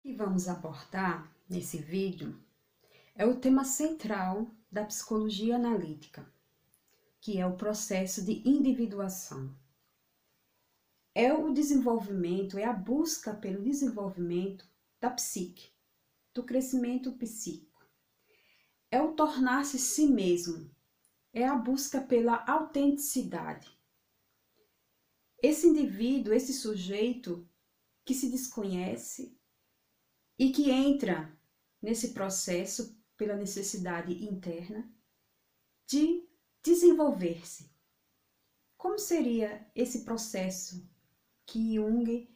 que vamos abordar nesse vídeo é o tema central da psicologia analítica, que é o processo de individuação. É o desenvolvimento, é a busca pelo desenvolvimento da psique, do crescimento psíquico. É o tornar-se si mesmo, é a busca pela autenticidade. Esse indivíduo, esse sujeito que se desconhece, e que entra nesse processo pela necessidade interna de desenvolver-se. Como seria esse processo que Jung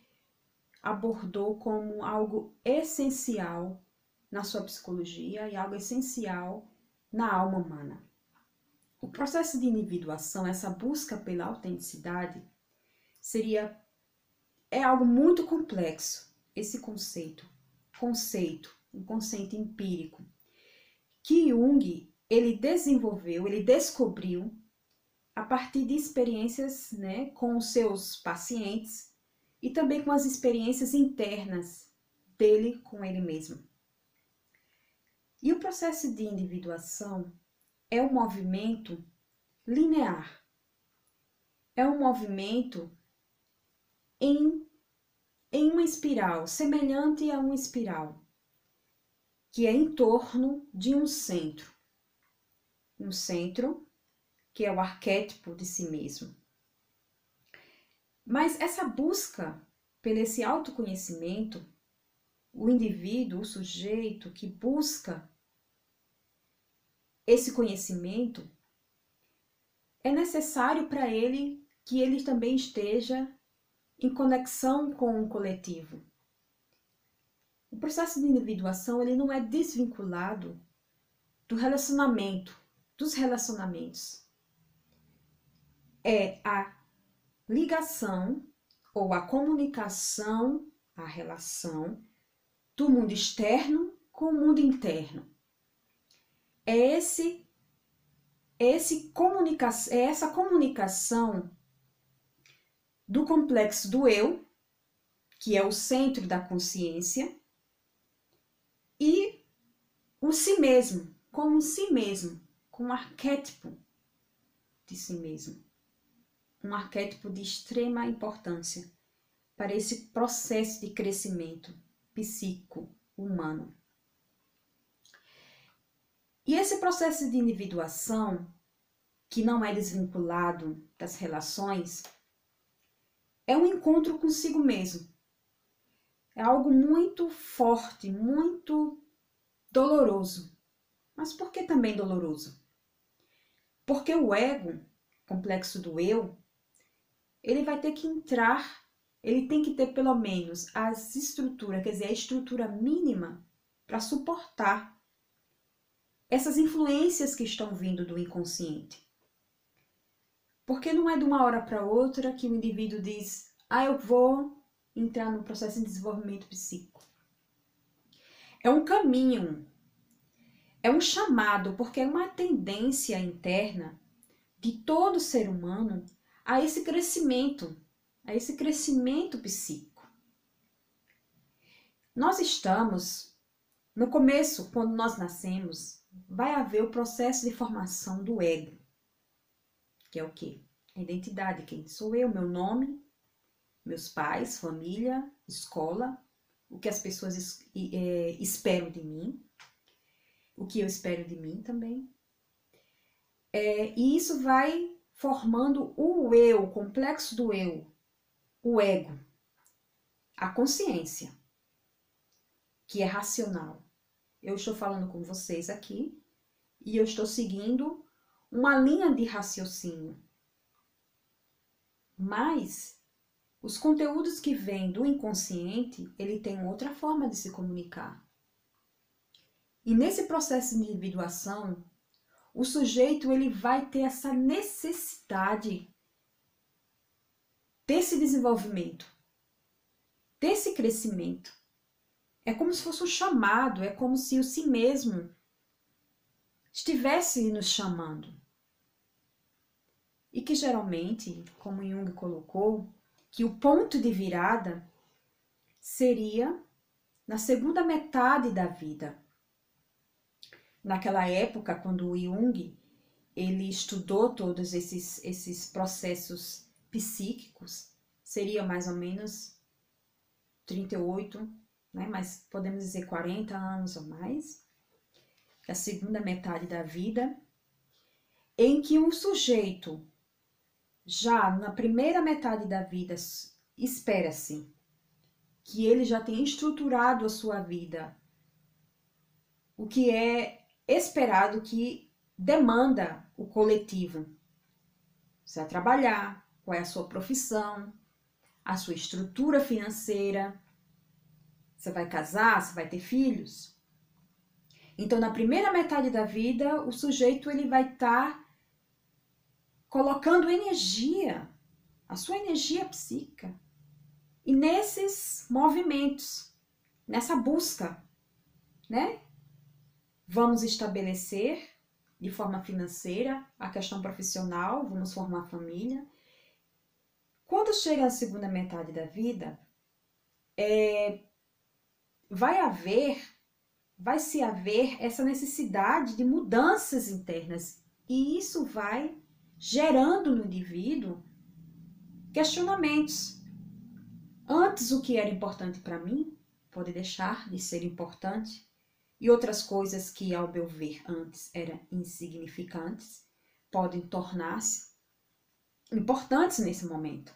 abordou como algo essencial na sua psicologia e algo essencial na alma humana? O processo de individuação, essa busca pela autenticidade, seria é algo muito complexo esse conceito, conceito, um conceito empírico, que Jung ele desenvolveu, ele descobriu a partir de experiências né, com os seus pacientes e também com as experiências internas dele com ele mesmo. E o processo de individuação é um movimento linear. É um movimento em em uma espiral, semelhante a uma espiral, que é em torno de um centro. Um centro que é o arquétipo de si mesmo. Mas essa busca pelo esse autoconhecimento, o indivíduo, o sujeito que busca esse conhecimento, é necessário para ele que ele também esteja em conexão com o coletivo. O processo de individuação ele não é desvinculado do relacionamento, dos relacionamentos. É a ligação ou a comunicação, a relação do mundo externo com o mundo interno. É esse esse comunica é essa comunicação do complexo do eu, que é o centro da consciência, e o si mesmo, como si mesmo, com um arquétipo de si mesmo. Um arquétipo de extrema importância para esse processo de crescimento psíquico humano. E esse processo de individuação, que não é desvinculado das relações, é um encontro consigo mesmo. É algo muito forte, muito doloroso. Mas por que também doloroso? Porque o ego, complexo do eu, ele vai ter que entrar, ele tem que ter pelo menos as estruturas, quer dizer, a estrutura mínima para suportar essas influências que estão vindo do inconsciente. Porque não é de uma hora para outra que o indivíduo diz: "Ah, eu vou entrar no processo de desenvolvimento psíquico". É um caminho, é um chamado, porque é uma tendência interna de todo ser humano a esse crescimento, a esse crescimento psíquico. Nós estamos no começo, quando nós nascemos, vai haver o processo de formação do ego que é o quê? A identidade, quem sou eu, meu nome, meus pais, família, escola, o que as pessoas é, esperam de mim, o que eu espero de mim também. É, e isso vai formando o eu, o complexo do eu, o ego, a consciência, que é racional. Eu estou falando com vocês aqui e eu estou seguindo uma linha de raciocínio. Mas os conteúdos que vêm do inconsciente, ele tem outra forma de se comunicar. E nesse processo de individuação, o sujeito ele vai ter essa necessidade desse desenvolvimento, desse crescimento. É como se fosse um chamado, é como se o si mesmo estivesse nos chamando e que geralmente, como Jung colocou, que o ponto de virada seria na segunda metade da vida. Naquela época, quando o Jung ele estudou todos esses, esses processos psíquicos, seria mais ou menos 38, né? mas podemos dizer 40 anos ou mais, da segunda metade da vida, em que o sujeito, já na primeira metade da vida, espera-se que ele já tenha estruturado a sua vida, o que é esperado que demanda o coletivo. Você vai trabalhar, qual é a sua profissão, a sua estrutura financeira, você vai casar, você vai ter filhos. Então, na primeira metade da vida, o sujeito ele vai estar tá colocando energia, a sua energia psíquica, e nesses movimentos, nessa busca, né? Vamos estabelecer de forma financeira a questão profissional, vamos formar família. Quando chega a segunda metade da vida, é, vai haver, vai se haver essa necessidade de mudanças internas e isso vai gerando no indivíduo questionamentos. Antes o que era importante para mim pode deixar de ser importante e outras coisas que, ao meu ver, antes eram insignificantes podem tornar-se importantes nesse momento.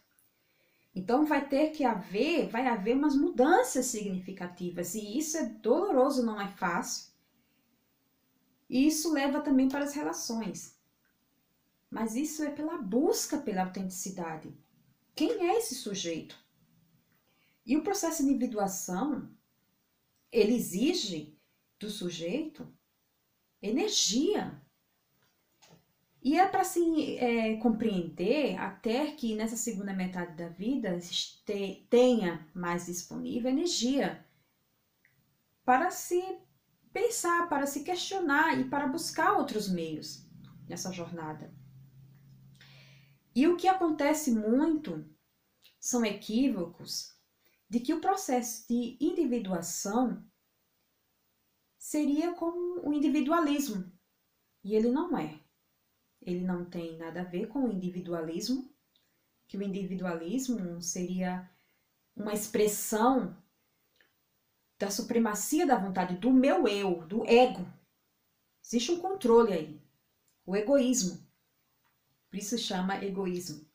Então vai ter que haver, vai haver umas mudanças significativas e isso é doloroso, não é fácil. E isso leva também para as relações. Mas isso é pela busca pela autenticidade. Quem é esse sujeito? E o processo de individuação, ele exige do sujeito energia. E é para se é, compreender até que nessa segunda metade da vida tenha mais disponível energia para se pensar, para se questionar e para buscar outros meios nessa jornada. E o que acontece muito são equívocos de que o processo de individuação seria como o individualismo. E ele não é. Ele não tem nada a ver com o individualismo, que o individualismo seria uma expressão da supremacia da vontade do meu eu, do ego. Existe um controle aí, o egoísmo. Por isso chama egoísmo.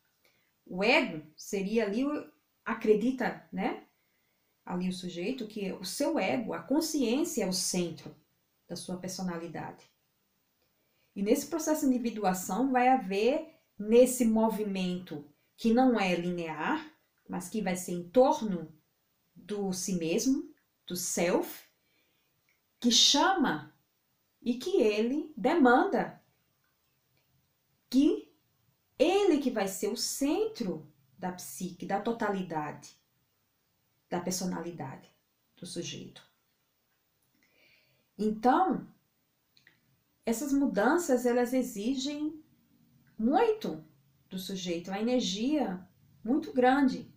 O ego seria ali, acredita, né? ali o sujeito que o seu ego, a consciência é o centro da sua personalidade. E nesse processo de individuação vai haver nesse movimento que não é linear, mas que vai ser em torno do si mesmo, do self, que chama e que ele demanda que ele que vai ser o centro da psique, da totalidade da personalidade do sujeito. Então, essas mudanças elas exigem muito do sujeito, uma energia muito grande.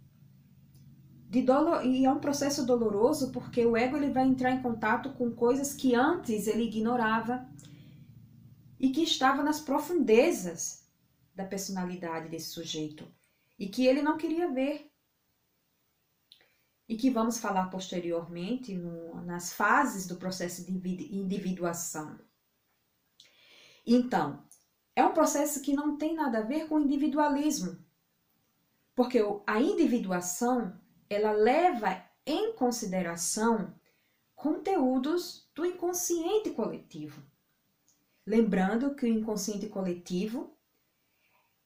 De dolo e é um processo doloroso porque o ego ele vai entrar em contato com coisas que antes ele ignorava e que estava nas profundezas da personalidade desse sujeito e que ele não queria ver e que vamos falar posteriormente no, nas fases do processo de individuação. Então, é um processo que não tem nada a ver com individualismo, porque a individuação ela leva em consideração conteúdos do inconsciente coletivo. Lembrando que o inconsciente coletivo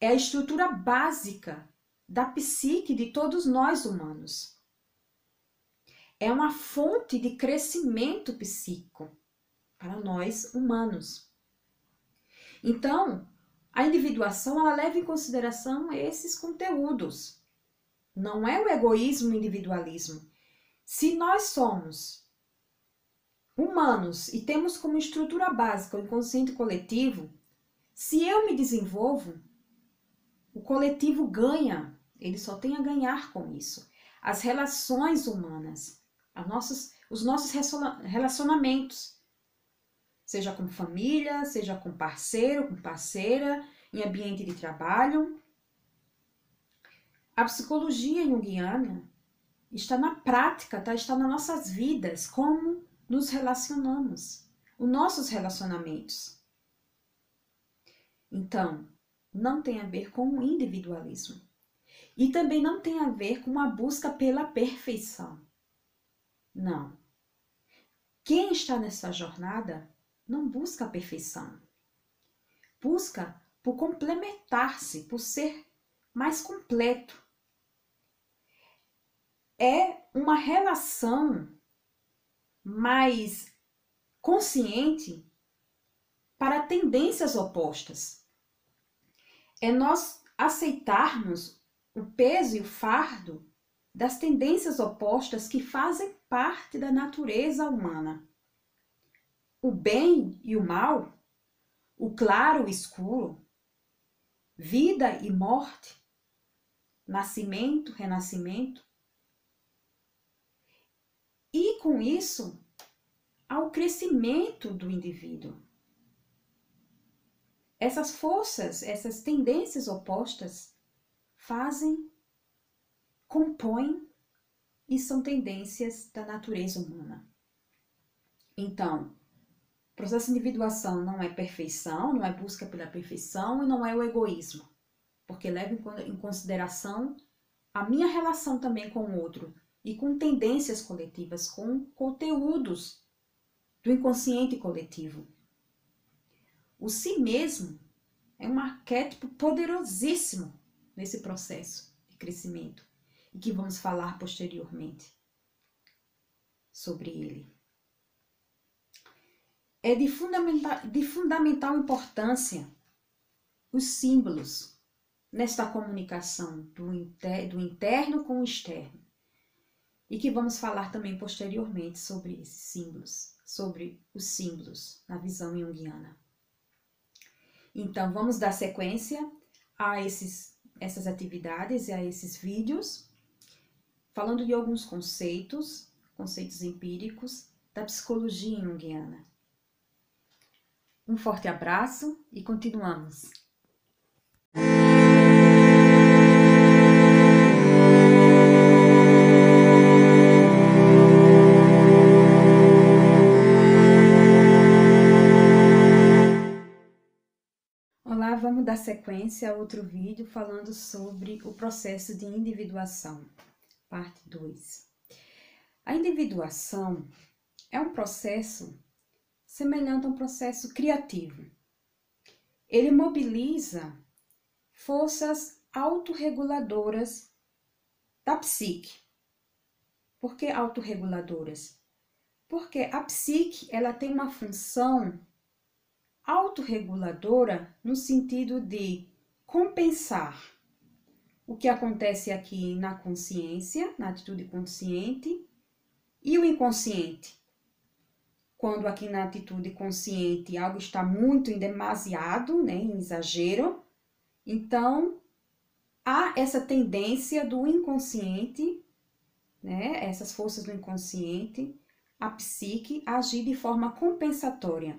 é a estrutura básica da psique de todos nós humanos é uma fonte de crescimento psíquico para nós humanos. Então, a individuação ela leva em consideração esses conteúdos. Não é o egoísmo o individualismo. Se nós somos humanos e temos como estrutura básica o inconsciente coletivo, se eu me desenvolvo, o coletivo ganha, ele só tem a ganhar com isso. As relações humanas, as nossas, os nossos relacionamentos, seja com família, seja com parceiro, com parceira, em ambiente de trabalho. A psicologia junguiana está na prática, tá? está nas nossas vidas, como nos relacionamos, os nossos relacionamentos. Então, não tem a ver com o individualismo. E também não tem a ver com a busca pela perfeição. Não. Quem está nessa jornada não busca a perfeição. Busca por complementar-se, por ser mais completo. É uma relação mais consciente para tendências opostas. É nós aceitarmos o peso e o fardo das tendências opostas que fazem parte da natureza humana. O bem e o mal, o claro e o escuro, vida e morte, nascimento, renascimento. E com isso, ao crescimento do indivíduo. Essas forças, essas tendências opostas fazem, compõem e são tendências da natureza humana. Então, o processo de individuação não é perfeição, não é busca pela perfeição e não é o egoísmo, porque leva em consideração a minha relação também com o outro e com tendências coletivas, com conteúdos do inconsciente coletivo. O si mesmo é um arquétipo poderosíssimo nesse processo de crescimento e que vamos falar posteriormente sobre ele. É de fundamental, de fundamental importância os símbolos nesta comunicação do, inter, do interno com o externo. E que vamos falar também posteriormente sobre esses símbolos, sobre os símbolos na visão junguiana. Então, vamos dar sequência a esses, essas atividades e a esses vídeos, falando de alguns conceitos, conceitos empíricos da psicologia junguiana. Um forte abraço e continuamos. Sequência outro vídeo falando sobre o processo de individuação, parte 2. A individuação é um processo semelhante a um processo criativo. Ele mobiliza forças autorreguladoras da psique. Por que autorreguladoras? Porque a psique ela tem uma função autorreguladora no sentido de compensar o que acontece aqui na consciência, na atitude consciente, e o inconsciente. Quando aqui na atitude consciente algo está muito em demasiado, né, em exagero, então há essa tendência do inconsciente, né, essas forças do inconsciente, a psique agir de forma compensatória.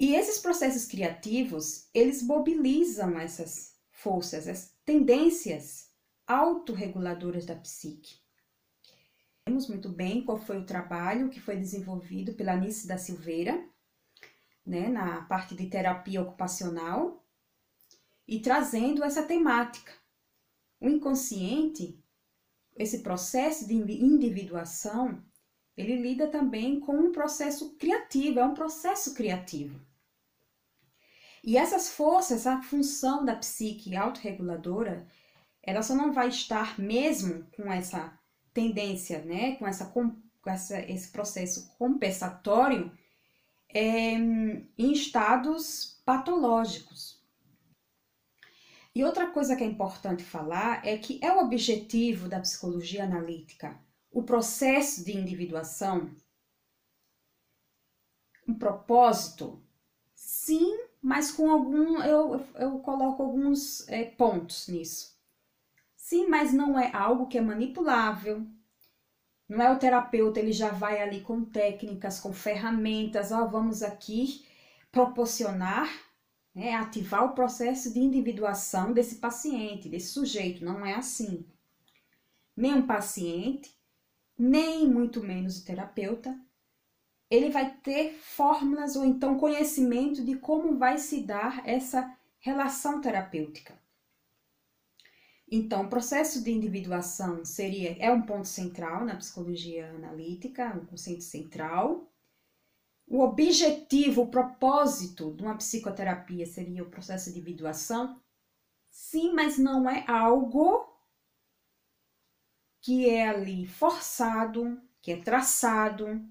E esses processos criativos, eles mobilizam essas forças, as tendências autorreguladoras da psique. Vemos muito bem qual foi o trabalho que foi desenvolvido pela Anice da Silveira, né, na parte de terapia ocupacional, e trazendo essa temática. O inconsciente, esse processo de individuação, ele lida também com um processo criativo, é um processo criativo. E essas forças, a função da psique autorreguladora, ela só não vai estar mesmo com essa tendência, né, com, essa, com essa, esse processo compensatório é, em estados patológicos. E outra coisa que é importante falar é que é o objetivo da psicologia analítica o processo de individuação, um propósito, sim, mas com algum, eu, eu coloco alguns é, pontos nisso. Sim, mas não é algo que é manipulável, Não é o terapeuta, ele já vai ali com técnicas, com ferramentas, ó, vamos aqui proporcionar, né, ativar o processo de individuação desse paciente, desse sujeito. Não é assim. Nem um paciente, nem muito menos o terapeuta, ele vai ter fórmulas ou então conhecimento de como vai se dar essa relação terapêutica. Então, o processo de individuação seria é um ponto central na psicologia analítica, um conceito central. O objetivo, o propósito de uma psicoterapia seria o processo de individuação? Sim, mas não é algo que é ali forçado, que é traçado,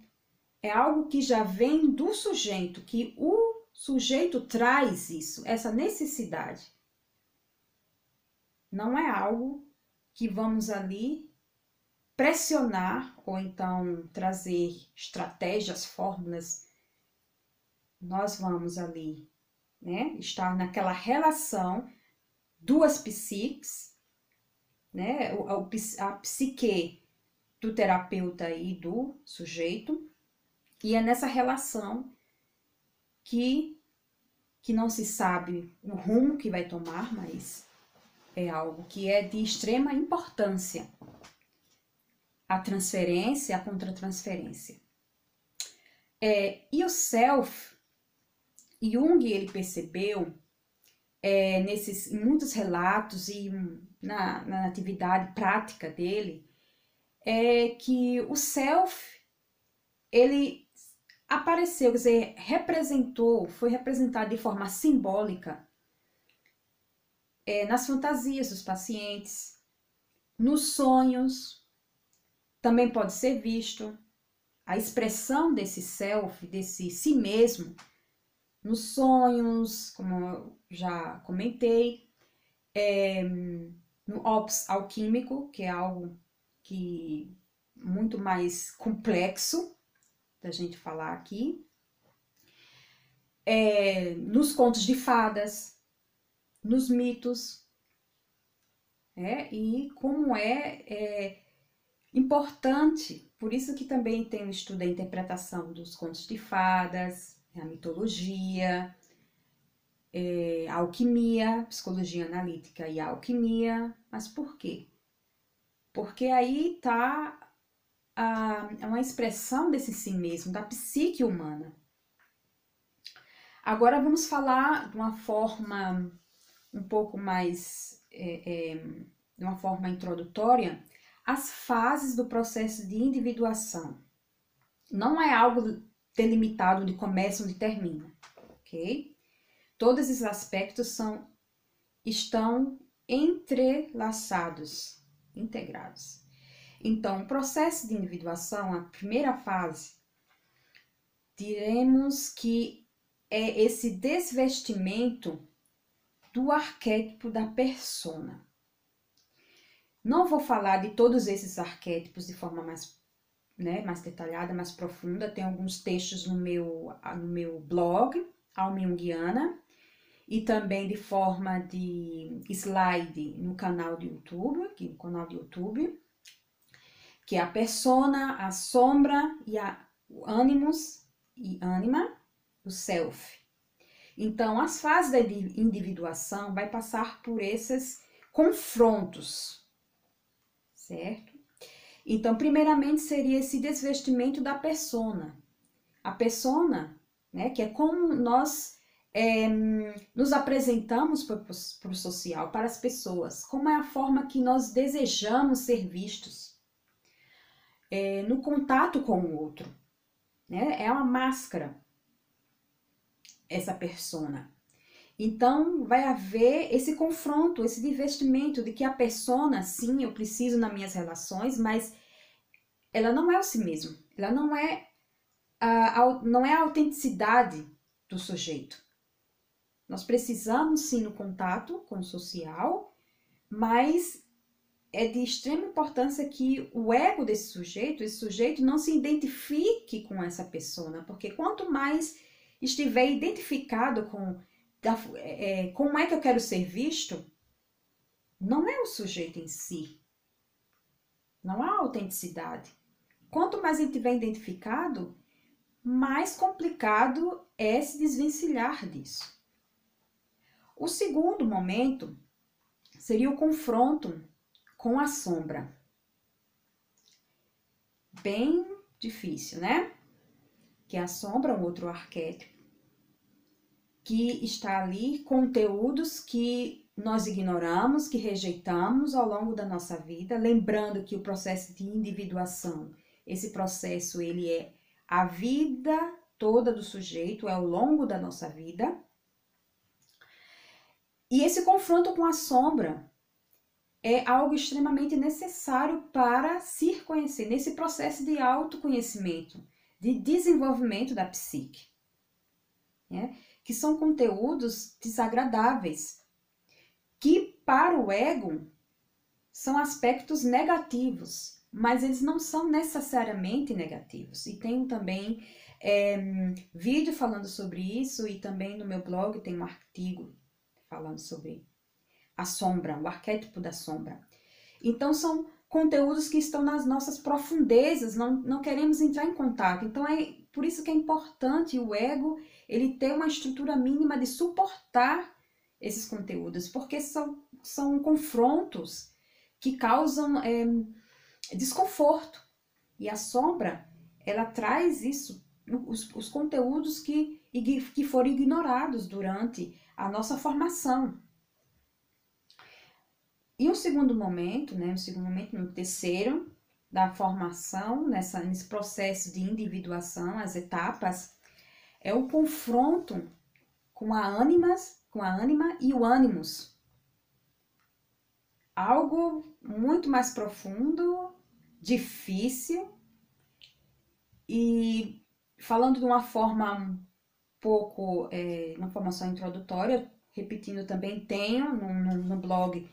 é algo que já vem do sujeito, que o sujeito traz isso, essa necessidade. Não é algo que vamos ali pressionar ou então trazer estratégias, fórmulas. Nós vamos ali, né, estar naquela relação duas psiques, né, a, psique do terapeuta e do sujeito, e é nessa relação que, que não se sabe o rumo que vai tomar, mas é algo que é de extrema importância. A transferência, a contratransferência. É, e o self, Jung ele percebeu é, nesses muitos relatos e na, na atividade prática dele é que o self ele apareceu, quer dizer, representou, foi representado de forma simbólica é, nas fantasias dos pacientes, nos sonhos, também pode ser visto a expressão desse self, desse si mesmo, nos sonhos, como eu já comentei, é, no ops alquímico, que é algo que muito mais complexo da gente falar aqui, é, nos contos de fadas, nos mitos, é, e como é, é importante, por isso que também tem o estudo da interpretação dos contos de fadas, a mitologia, é, a alquimia, psicologia analítica e alquimia, mas por quê? Porque aí está uma expressão desse si mesmo, da psique humana. Agora vamos falar de uma forma um pouco mais, é, é, de uma forma introdutória, as fases do processo de individuação. Não é algo delimitado onde começa onde termina, ok? Todos esses aspectos são estão entrelaçados, integrados. Então, o processo de individuação, a primeira fase, diremos que é esse desvestimento do arquétipo da persona. Não vou falar de todos esses arquétipos de forma mais, né, mais detalhada, mais profunda. Tem alguns textos no meu, no meu blog, Alma Jungiana, e também de forma de slide no canal do YouTube, aqui no canal do YouTube, que é a persona, a sombra e a, o animus e anima, o self. Então, as fases da individuação vai passar por esses confrontos, certo? Então, primeiramente seria esse desvestimento da persona. A persona, né, que é como nós é, nos apresentamos para o social, para as pessoas, como é a forma que nós desejamos ser vistos é, no contato com o outro. Né? É uma máscara essa persona. Então, vai haver esse confronto, esse divestimento de que a persona, sim, eu preciso nas minhas relações, mas ela não é o si mesmo. Ela não é a, a, não é a autenticidade do sujeito. Nós precisamos, sim, no contato com o social, mas é de extrema importância que o ego desse sujeito, esse sujeito, não se identifique com essa persona, porque quanto mais estiver identificado com da, é, como é que eu quero ser visto, não é o sujeito em si. Não há autenticidade. quanto mais ele tiver identificado, mais complicado é se desvencilhar disso. O segundo momento seria o confronto com a sombra. Bem difícil, né? Que a sombra é um outro arquétipo que está ali conteúdos que nós ignoramos, que rejeitamos ao longo da nossa vida, lembrando que o processo de individuação, esse processo ele é a vida toda do sujeito, é ao longo da nossa vida. E esse confronto com a sombra é algo extremamente necessário para se conhecer nesse processo de autoconhecimento, de desenvolvimento da psique. Né? que são conteúdos desagradáveis, que para o ego são aspectos negativos, mas eles não são necessariamente negativos. E tenho também é, vídeo falando sobre isso e também no meu blog tem um artigo falando sobre a sombra, o arquétipo da sombra. Então são conteúdos que estão nas nossas profundezas, não, não queremos entrar em contato. Então é por isso que é importante o ego ele ter uma estrutura mínima de suportar esses conteúdos, porque são, são confrontos que causam é, desconforto. E a sombra, ela traz isso, os, os conteúdos que, que foram ignorados durante a nossa formação. E o segundo momento, né, o segundo momento, no terceiro, da formação, nessa, nesse processo de individuação, as etapas, é o confronto com a ânimas, com a ânima e o ânimos. Algo muito mais profundo, difícil e falando de uma forma um pouco, é, uma forma só introdutória, repetindo também, tenho no, no, no blog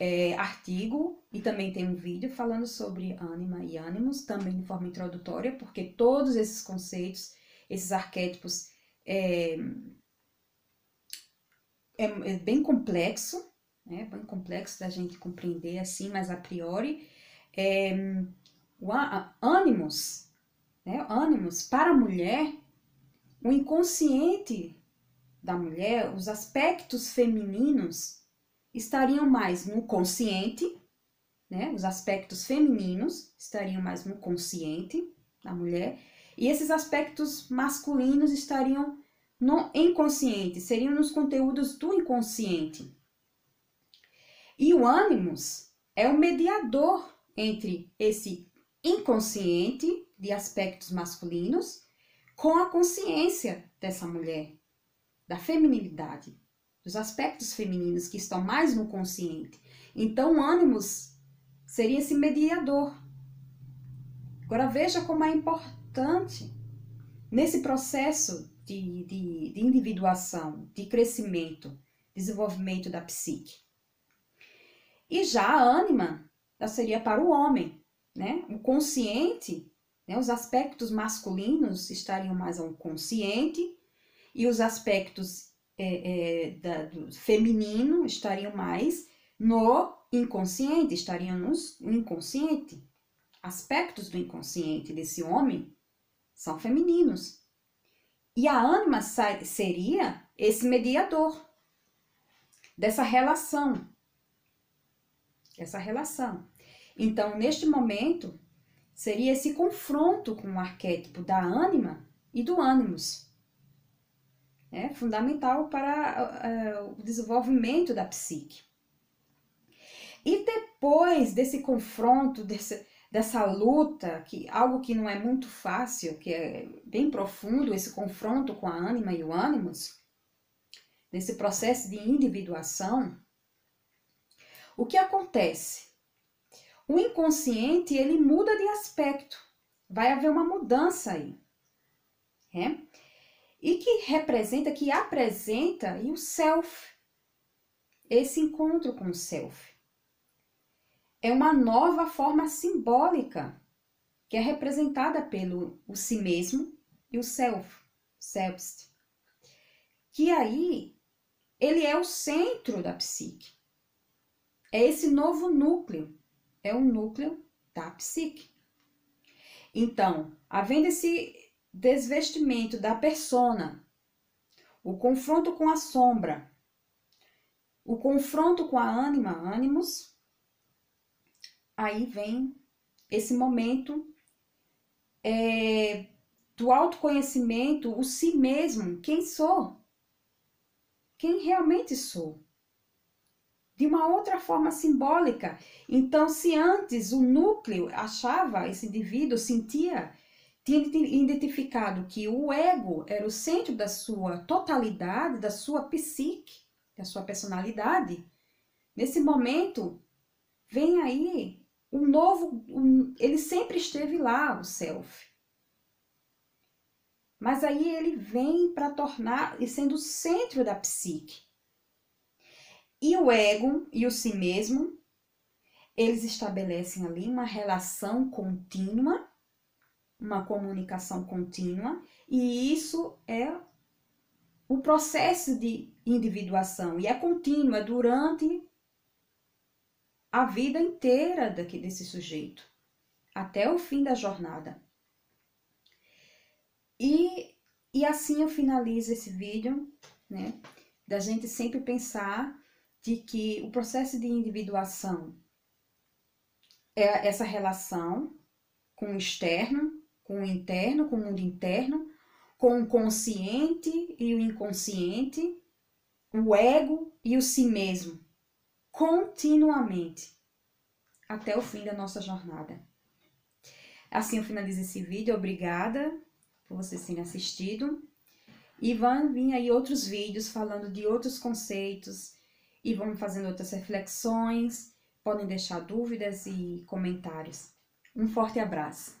é, artigo e também tem um vídeo falando sobre ânima e ânimos, também de forma introdutória, porque todos esses conceitos, esses arquétipos, é, é, é bem complexo, né? bem complexo da gente compreender assim, mas a priori, é, o ânimos, né? ânimos para a mulher, o inconsciente da mulher, os aspectos femininos estariam mais no consciente, né? Os aspectos femininos estariam mais no consciente da mulher, e esses aspectos masculinos estariam no inconsciente, seriam nos conteúdos do inconsciente. E o ânimos é o mediador entre esse inconsciente de aspectos masculinos com a consciência dessa mulher, da feminilidade dos aspectos femininos que estão mais no consciente. Então, ânimos seria esse mediador. Agora, veja como é importante nesse processo de, de, de individuação, de crescimento, desenvolvimento da psique. E já a ânima já seria para o homem, né? O consciente, né? os aspectos masculinos estariam mais ao consciente e os aspectos é, é, da, do feminino estariam mais no inconsciente, estariam no inconsciente. Aspectos do inconsciente desse homem são femininos. E a ânima seria esse mediador dessa relação. Essa relação. Então, neste momento, seria esse confronto com o arquétipo da ânima e do ânimos é fundamental para uh, o desenvolvimento da psique. E depois desse confronto, desse, dessa luta, que algo que não é muito fácil, que é bem profundo, esse confronto com a ânima e o ânimos, nesse processo de individuação, o que acontece? O inconsciente ele muda de aspecto, vai haver uma mudança aí. É? E que representa, que apresenta e o self, esse encontro com o self. É uma nova forma simbólica que é representada pelo o si mesmo e o self, selbst. Que aí ele é o centro da psique. É esse novo núcleo, é o núcleo da psique. Então, havendo esse desvestimento da persona, o confronto com a sombra, o confronto com a ânima, ânimos, aí vem esse momento é, do autoconhecimento, o si mesmo, quem sou, quem realmente sou. De uma outra forma simbólica. Então, se antes o núcleo achava, esse indivíduo sentia, tinha identificado que o ego era o centro da sua totalidade, da sua psique, da sua personalidade, nesse momento vem aí um novo, um, ele sempre esteve lá, o self. Mas aí ele vem para tornar e sendo o centro da psique. E o ego e o si mesmo, eles estabelecem ali uma relação contínua, uma comunicação contínua, e isso é o processo de individuação, e é contínua é durante a vida inteira daqui, desse sujeito, até o fim da jornada. E, e assim eu finalizo esse vídeo, né? Da gente sempre pensar de que o processo de individuação é essa relação com o externo, com o interno, com o mundo interno, com o consciente e o inconsciente, o ego e o si mesmo continuamente até o fim da nossa jornada. Assim eu finalizo esse vídeo. Obrigada por vocês terem assistido. E vão vir aí outros vídeos falando de outros conceitos e vamos fazendo outras reflexões. Podem deixar dúvidas e comentários. Um forte abraço.